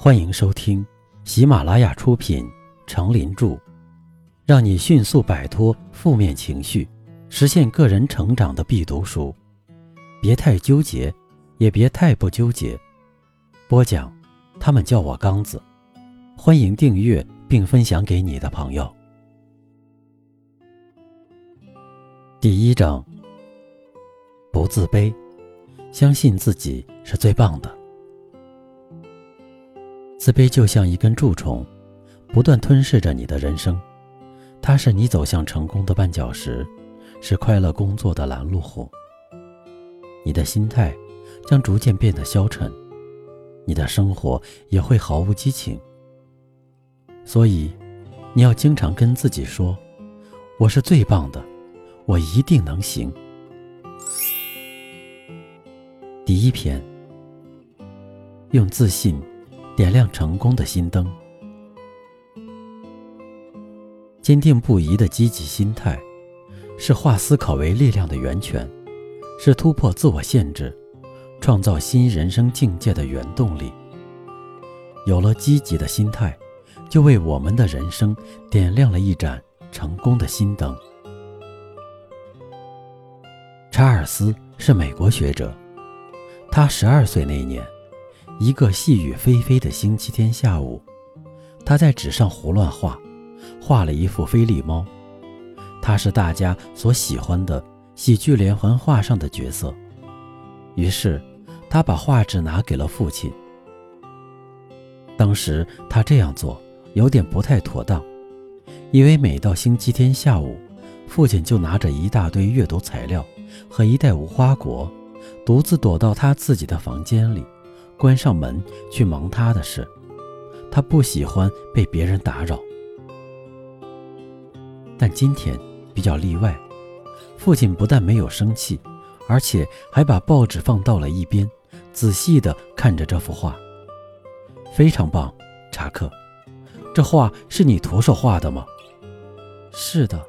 欢迎收听喜马拉雅出品《成林著》，让你迅速摆脱负面情绪，实现个人成长的必读书。别太纠结，也别太不纠结。播讲，他们叫我刚子。欢迎订阅并分享给你的朋友。第一章：不自卑，相信自己是最棒的。自卑就像一根蛀虫，不断吞噬着你的人生。它是你走向成功的绊脚石，是快乐工作的拦路虎。你的心态将逐渐变得消沉，你的生活也会毫无激情。所以，你要经常跟自己说：“我是最棒的，我一定能行。”第一篇，用自信。点亮成功的心灯，坚定不移的积极心态，是化思考为力量的源泉，是突破自我限制、创造新人生境界的原动力。有了积极的心态，就为我们的人生点亮了一盏成功的心灯。查尔斯是美国学者，他十二岁那年。一个细雨霏霏的星期天下午，他在纸上胡乱画，画了一幅菲利猫。他是大家所喜欢的喜剧连环画上的角色。于是，他把画纸拿给了父亲。当时他这样做有点不太妥当，因为每到星期天下午，父亲就拿着一大堆阅读材料和一袋无花果，独自躲到他自己的房间里。关上门去忙他的事，他不喜欢被别人打扰。但今天比较例外，父亲不但没有生气，而且还把报纸放到了一边，仔细地看着这幅画。非常棒，查克，这画是你徒手画的吗？是的。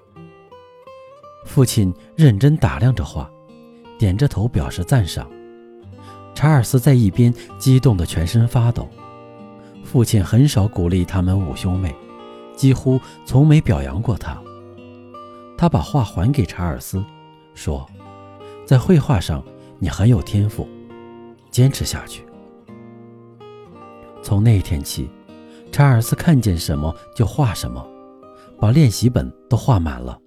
父亲认真打量着画，点着头表示赞赏。查尔斯在一边激动得全身发抖。父亲很少鼓励他们五兄妹，几乎从没表扬过他。他把画还给查尔斯，说：“在绘画上你很有天赋，坚持下去。”从那天起，查尔斯看见什么就画什么，把练习本都画满了。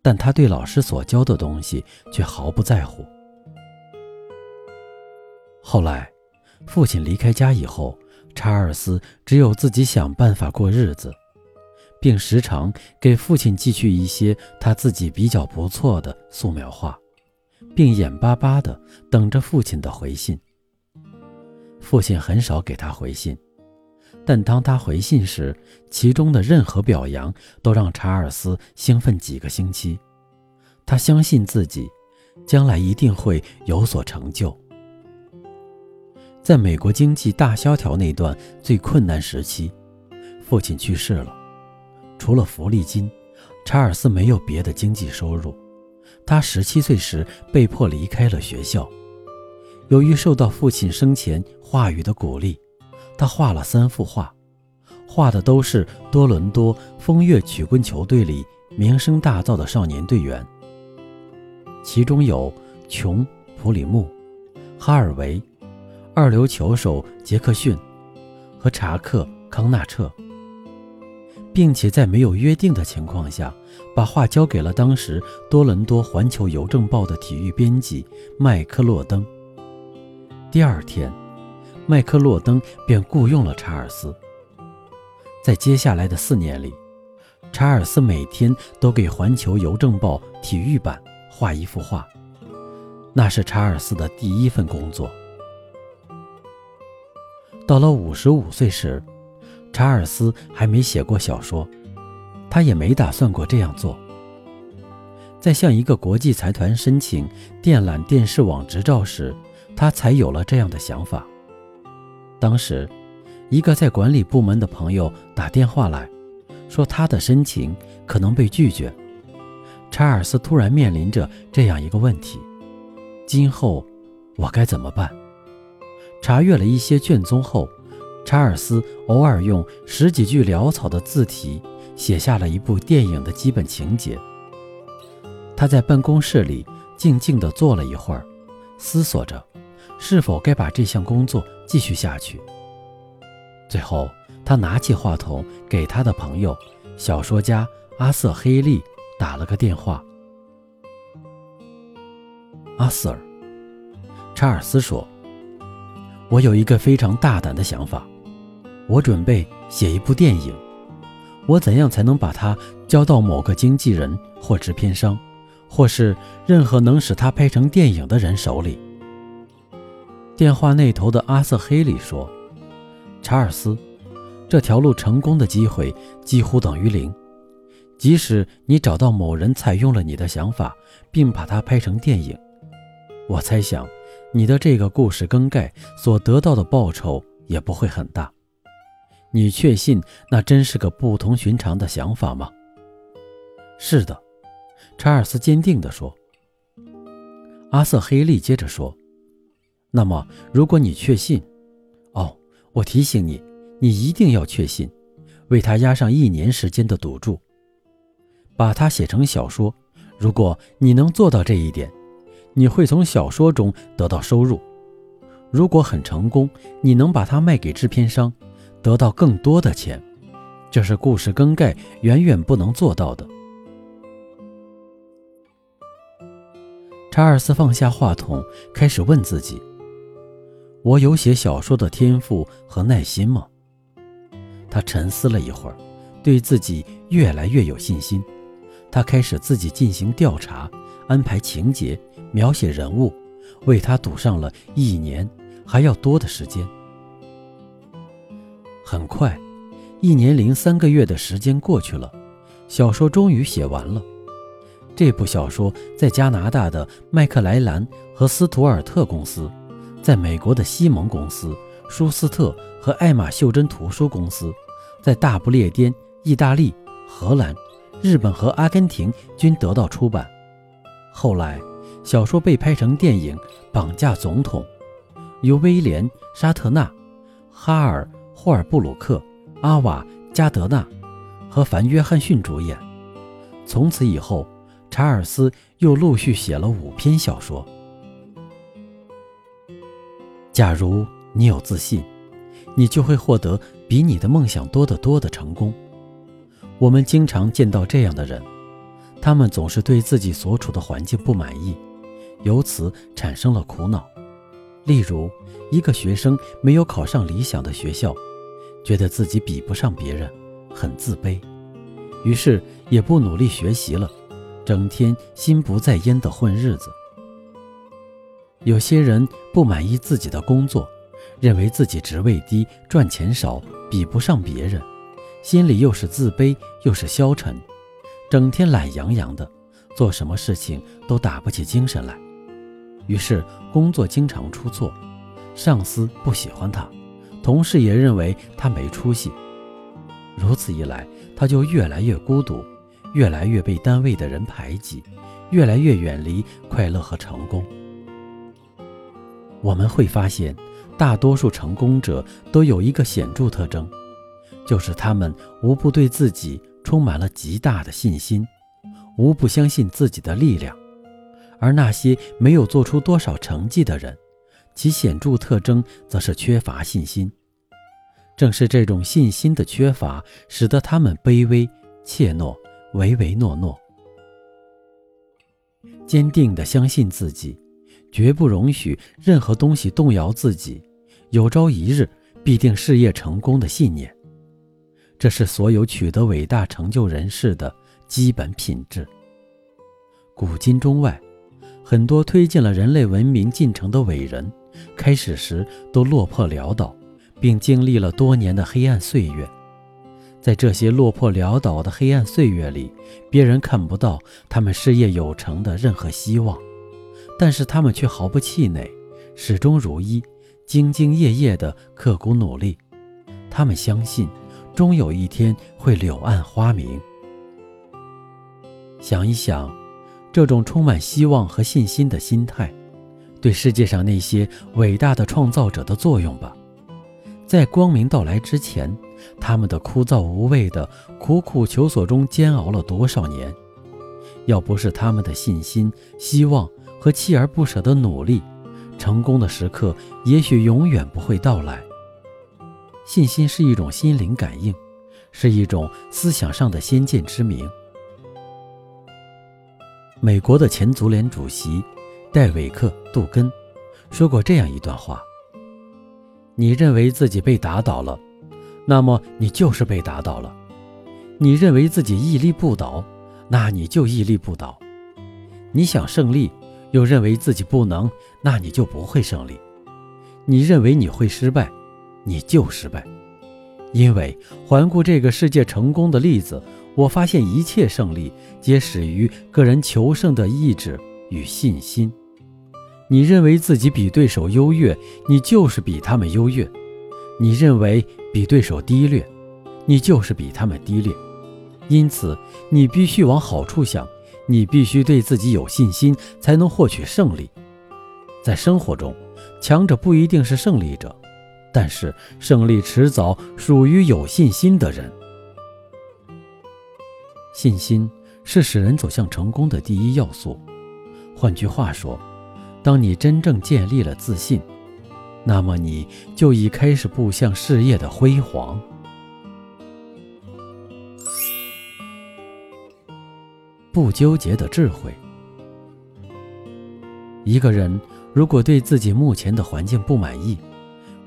但他对老师所教的东西却毫不在乎。后来，父亲离开家以后，查尔斯只有自己想办法过日子，并时常给父亲寄去一些他自己比较不错的素描画，并眼巴巴地等着父亲的回信。父亲很少给他回信，但当他回信时，其中的任何表扬都让查尔斯兴奋几个星期。他相信自己，将来一定会有所成就。在美国经济大萧条那段最困难时期，父亲去世了。除了福利金，查尔斯没有别的经济收入。他十七岁时被迫离开了学校。由于受到父亲生前话语的鼓励，他画了三幅画，画的都是多伦多风月曲棍球队里名声大噪的少年队员，其中有琼·普里木、哈尔维。二流球手杰克逊和查克康纳彻，并且在没有约定的情况下，把画交给了当时多伦多环球邮政报的体育编辑麦克洛登。第二天，麦克洛登便雇佣了查尔斯。在接下来的四年里，查尔斯每天都给环球邮政报体育版画一幅画，那是查尔斯的第一份工作。到了五十五岁时，查尔斯还没写过小说，他也没打算过这样做。在向一个国际财团申请电缆电视网执照时，他才有了这样的想法。当时，一个在管理部门的朋友打电话来说，他的申请可能被拒绝。查尔斯突然面临着这样一个问题：今后我该怎么办？查阅了一些卷宗后，查尔斯偶尔用十几句潦草的字体写下了一部电影的基本情节。他在办公室里静静地坐了一会儿，思索着是否该把这项工作继续下去。最后，他拿起话筒给他的朋友小说家阿瑟·黑利打了个电话。阿瑟，查尔斯说：“我有一个非常大胆的想法。”我准备写一部电影，我怎样才能把它交到某个经纪人或制片商，或是任何能使它拍成电影的人手里？电话那头的阿瑟·黑里说：“查尔斯，这条路成功的机会几乎等于零。即使你找到某人采用了你的想法，并把它拍成电影，我猜想你的这个故事更改所得到的报酬也不会很大。”你确信那真是个不同寻常的想法吗？是的，查尔斯坚定地说。阿瑟·黑利接着说：“那么，如果你确信，哦，我提醒你，你一定要确信，为他押上一年时间的赌注，把它写成小说。如果你能做到这一点，你会从小说中得到收入。如果很成功，你能把它卖给制片商。”得到更多的钱，这是故事更改远远不能做到的。查尔斯放下话筒，开始问自己：“我有写小说的天赋和耐心吗？”他沉思了一会儿，对自己越来越有信心。他开始自己进行调查，安排情节，描写人物，为他赌上了一年还要多的时间。很快，一年零三个月的时间过去了，小说终于写完了。这部小说在加拿大的麦克莱兰和斯图尔特公司，在美国的西蒙公司、舒斯特和艾玛袖珍图书公司，在大不列颠、意大利、荷兰、日本和阿根廷均得到出版。后来，小说被拍成电影《绑架总统》，由威廉·沙特纳、哈尔。霍尔布鲁克、阿瓦加德纳和凡·约翰逊主演。从此以后，查尔斯又陆续写了五篇小说。假如你有自信，你就会获得比你的梦想多得多的成功。我们经常见到这样的人，他们总是对自己所处的环境不满意，由此产生了苦恼。例如，一个学生没有考上理想的学校。觉得自己比不上别人，很自卑，于是也不努力学习了，整天心不在焉的混日子。有些人不满意自己的工作，认为自己职位低、赚钱少，比不上别人，心里又是自卑又是消沉，整天懒洋洋的，做什么事情都打不起精神来，于是工作经常出错，上司不喜欢他。同事也认为他没出息，如此一来，他就越来越孤独，越来越被单位的人排挤，越来越远离快乐和成功。我们会发现，大多数成功者都有一个显著特征，就是他们无不对自己充满了极大的信心，无不相信自己的力量，而那些没有做出多少成绩的人。其显著特征则是缺乏信心，正是这种信心的缺乏，使得他们卑微、怯懦、唯唯诺诺。坚定地相信自己，绝不容许任何东西动摇自己，有朝一日必定事业成功的信念，这是所有取得伟大成就人士的基本品质。古今中外，很多推进了人类文明进程的伟人。开始时都落魄潦倒，并经历了多年的黑暗岁月。在这些落魄潦倒的黑暗岁月里，别人看不到他们事业有成的任何希望，但是他们却毫不气馁，始终如一，兢兢业业地刻苦努力。他们相信，终有一天会柳暗花明。想一想，这种充满希望和信心的心态。对世界上那些伟大的创造者的作用吧，在光明到来之前，他们的枯燥无味的苦苦求索中煎熬了多少年？要不是他们的信心、希望和锲而不舍的努力，成功的时刻也许永远不会到来。信心是一种心灵感应，是一种思想上的先见之明。美国的前足联主席戴维克·杜根说过这样一段话：“你认为自己被打倒了，那么你就是被打倒了；你认为自己屹立不倒，那你就屹立不倒；你想胜利，又认为自己不能，那你就不会胜利；你认为你会失败，你就失败。因为环顾这个世界成功的例子。”我发现一切胜利皆始于个人求胜的意志与信心。你认为自己比对手优越，你就是比他们优越；你认为比对手低劣，你就是比他们低劣。因此，你必须往好处想，你必须对自己有信心，才能获取胜利。在生活中，强者不一定是胜利者，但是胜利迟早属于有信心的人。信心是使人走向成功的第一要素。换句话说，当你真正建立了自信，那么你就已开始步向事业的辉煌。不纠结的智慧。一个人如果对自己目前的环境不满意，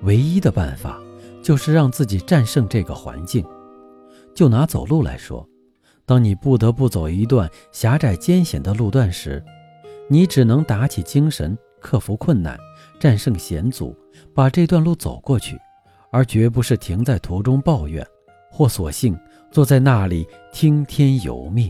唯一的办法就是让自己战胜这个环境。就拿走路来说。当你不得不走一段狭窄艰险的路段时，你只能打起精神，克服困难，战胜险阻，把这段路走过去，而绝不是停在途中抱怨，或索性坐在那里听天由命。